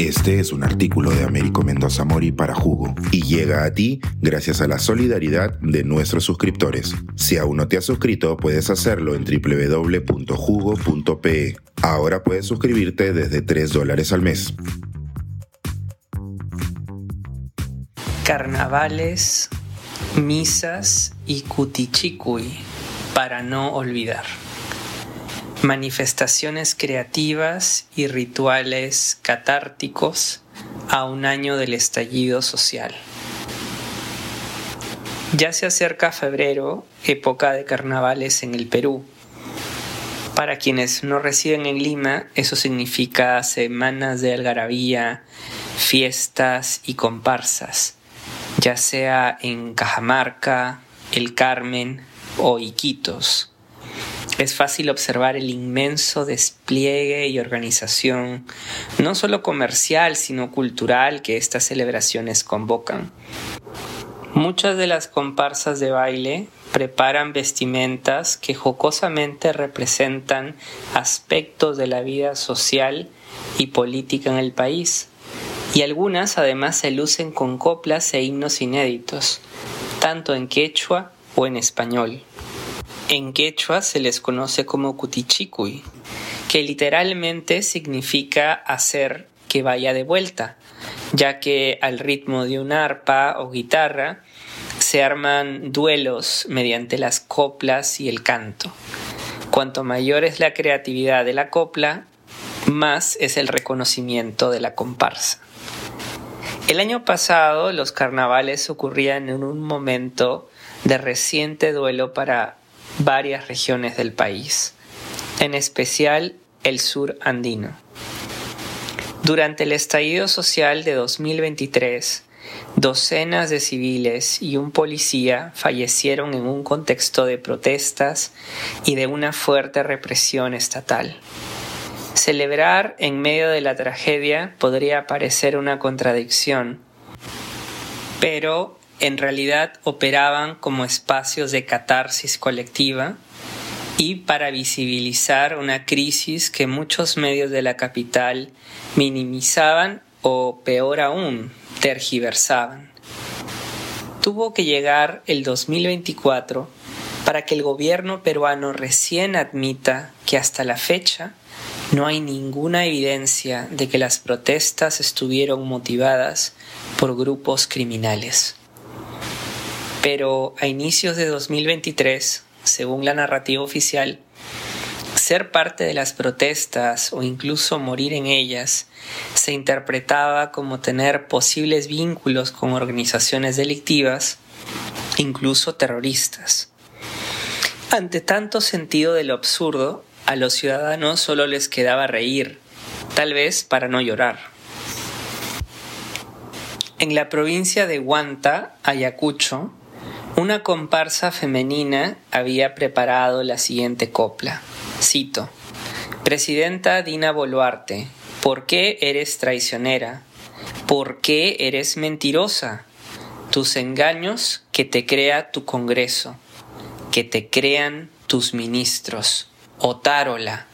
Este es un artículo de Américo Mendoza Mori para Jugo y llega a ti gracias a la solidaridad de nuestros suscriptores. Si aún no te has suscrito, puedes hacerlo en www.jugo.pe. Ahora puedes suscribirte desde 3 dólares al mes. Carnavales, misas y cutichicui para no olvidar manifestaciones creativas y rituales catárticos a un año del estallido social. Ya se acerca febrero, época de carnavales en el Perú. Para quienes no residen en Lima, eso significa semanas de algarabía, fiestas y comparsas, ya sea en Cajamarca, El Carmen o Iquitos es fácil observar el inmenso despliegue y organización, no solo comercial, sino cultural que estas celebraciones convocan. Muchas de las comparsas de baile preparan vestimentas que jocosamente representan aspectos de la vida social y política en el país, y algunas además se lucen con coplas e himnos inéditos, tanto en quechua o en español. En quechua se les conoce como cutichicui, que literalmente significa hacer que vaya de vuelta, ya que al ritmo de un arpa o guitarra se arman duelos mediante las coplas y el canto. Cuanto mayor es la creatividad de la copla, más es el reconocimiento de la comparsa. El año pasado los carnavales ocurrían en un momento de reciente duelo para varias regiones del país, en especial el sur andino. Durante el estallido social de 2023, docenas de civiles y un policía fallecieron en un contexto de protestas y de una fuerte represión estatal. Celebrar en medio de la tragedia podría parecer una contradicción, pero en realidad operaban como espacios de catarsis colectiva y para visibilizar una crisis que muchos medios de la capital minimizaban o peor aún, tergiversaban. Tuvo que llegar el 2024 para que el gobierno peruano recién admita que hasta la fecha no hay ninguna evidencia de que las protestas estuvieron motivadas por grupos criminales. Pero a inicios de 2023, según la narrativa oficial, ser parte de las protestas o incluso morir en ellas se interpretaba como tener posibles vínculos con organizaciones delictivas, incluso terroristas. Ante tanto sentido de lo absurdo, a los ciudadanos solo les quedaba reír, tal vez para no llorar. En la provincia de Huanta, Ayacucho, una comparsa femenina había preparado la siguiente copla. Cito. Presidenta Dina Boluarte, ¿por qué eres traicionera? ¿Por qué eres mentirosa? Tus engaños que te crea tu Congreso, que te crean tus ministros. Otárola.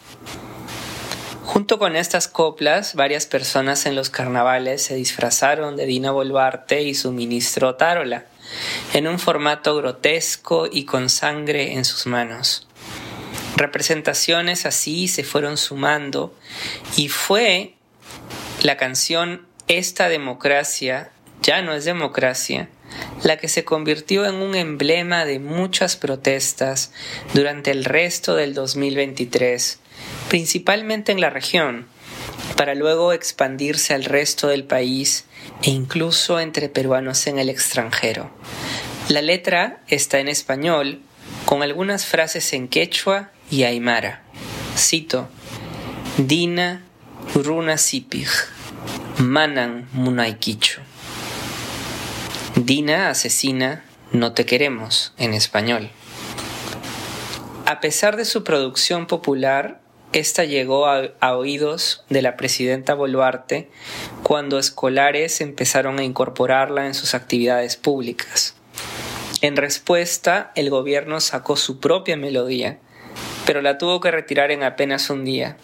Junto con estas coplas, varias personas en los carnavales se disfrazaron de Dina Boluarte y su ministro Otárola en un formato grotesco y con sangre en sus manos. Representaciones así se fueron sumando y fue la canción Esta democracia ya no es democracia, la que se convirtió en un emblema de muchas protestas durante el resto del 2023, principalmente en la región, para luego expandirse al resto del país e incluso entre peruanos en el extranjero. La letra está en español, con algunas frases en quechua y aymara. Cito: Dina Runa Sipig, Manan Munaikicho. Dina asesina, no te queremos en español. A pesar de su producción popular, esta llegó a, oídos de la presidenta Boluarte cuando escolares empezaron a incorporarla en sus actividades públicas. En respuesta, el gobierno sacó su propia melodía, pero la tuvo que retirar en apenas un día.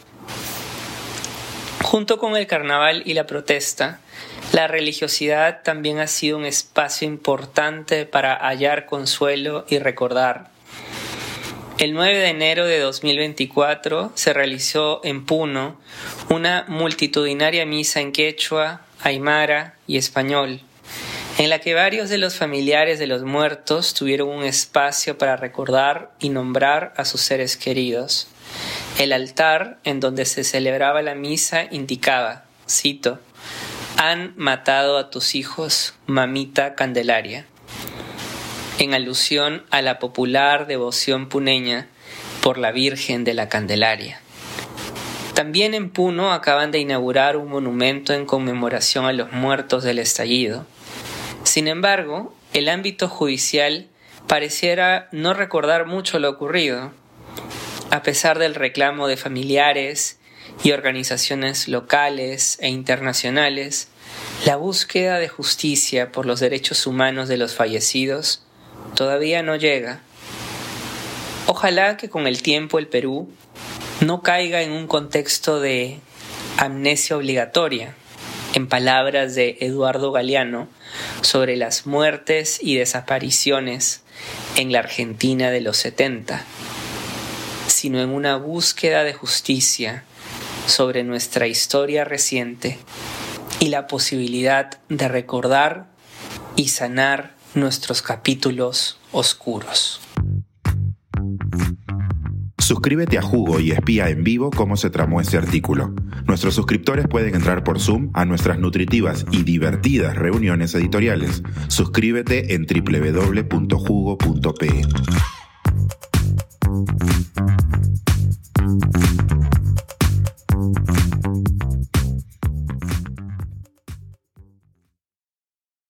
Junto con el carnaval y la protesta, la religiosidad también ha sido un espacio importante para hallar consuelo y recordar. El 9 de enero de 2024 se realizó en Puno una multitudinaria misa en quechua, aymara y español, en la que varios de los familiares de los muertos tuvieron un espacio para recordar y nombrar a sus seres queridos. El altar en donde se celebraba la misa indicaba, cito, han matado a tus hijos, mamita Candelaria, en alusión a la popular devoción puneña por la Virgen de la Candelaria. También en Puno acaban de inaugurar un monumento en conmemoración a los muertos del estallido. Sin embargo, el ámbito judicial pareciera no recordar mucho lo ocurrido, a pesar del reclamo de familiares y organizaciones locales e internacionales, la búsqueda de justicia por los derechos humanos de los fallecidos todavía no llega. Ojalá que con el tiempo el Perú no caiga en un contexto de amnesia obligatoria, en palabras de Eduardo Galeano, sobre las muertes y desapariciones en la Argentina de los 70 sino en una búsqueda de justicia sobre nuestra historia reciente y la posibilidad de recordar y sanar nuestros capítulos oscuros. Suscríbete a Jugo y espía en vivo cómo se tramó este artículo. Nuestros suscriptores pueden entrar por Zoom a nuestras nutritivas y divertidas reuniones editoriales. Suscríbete en www.jugo.pe.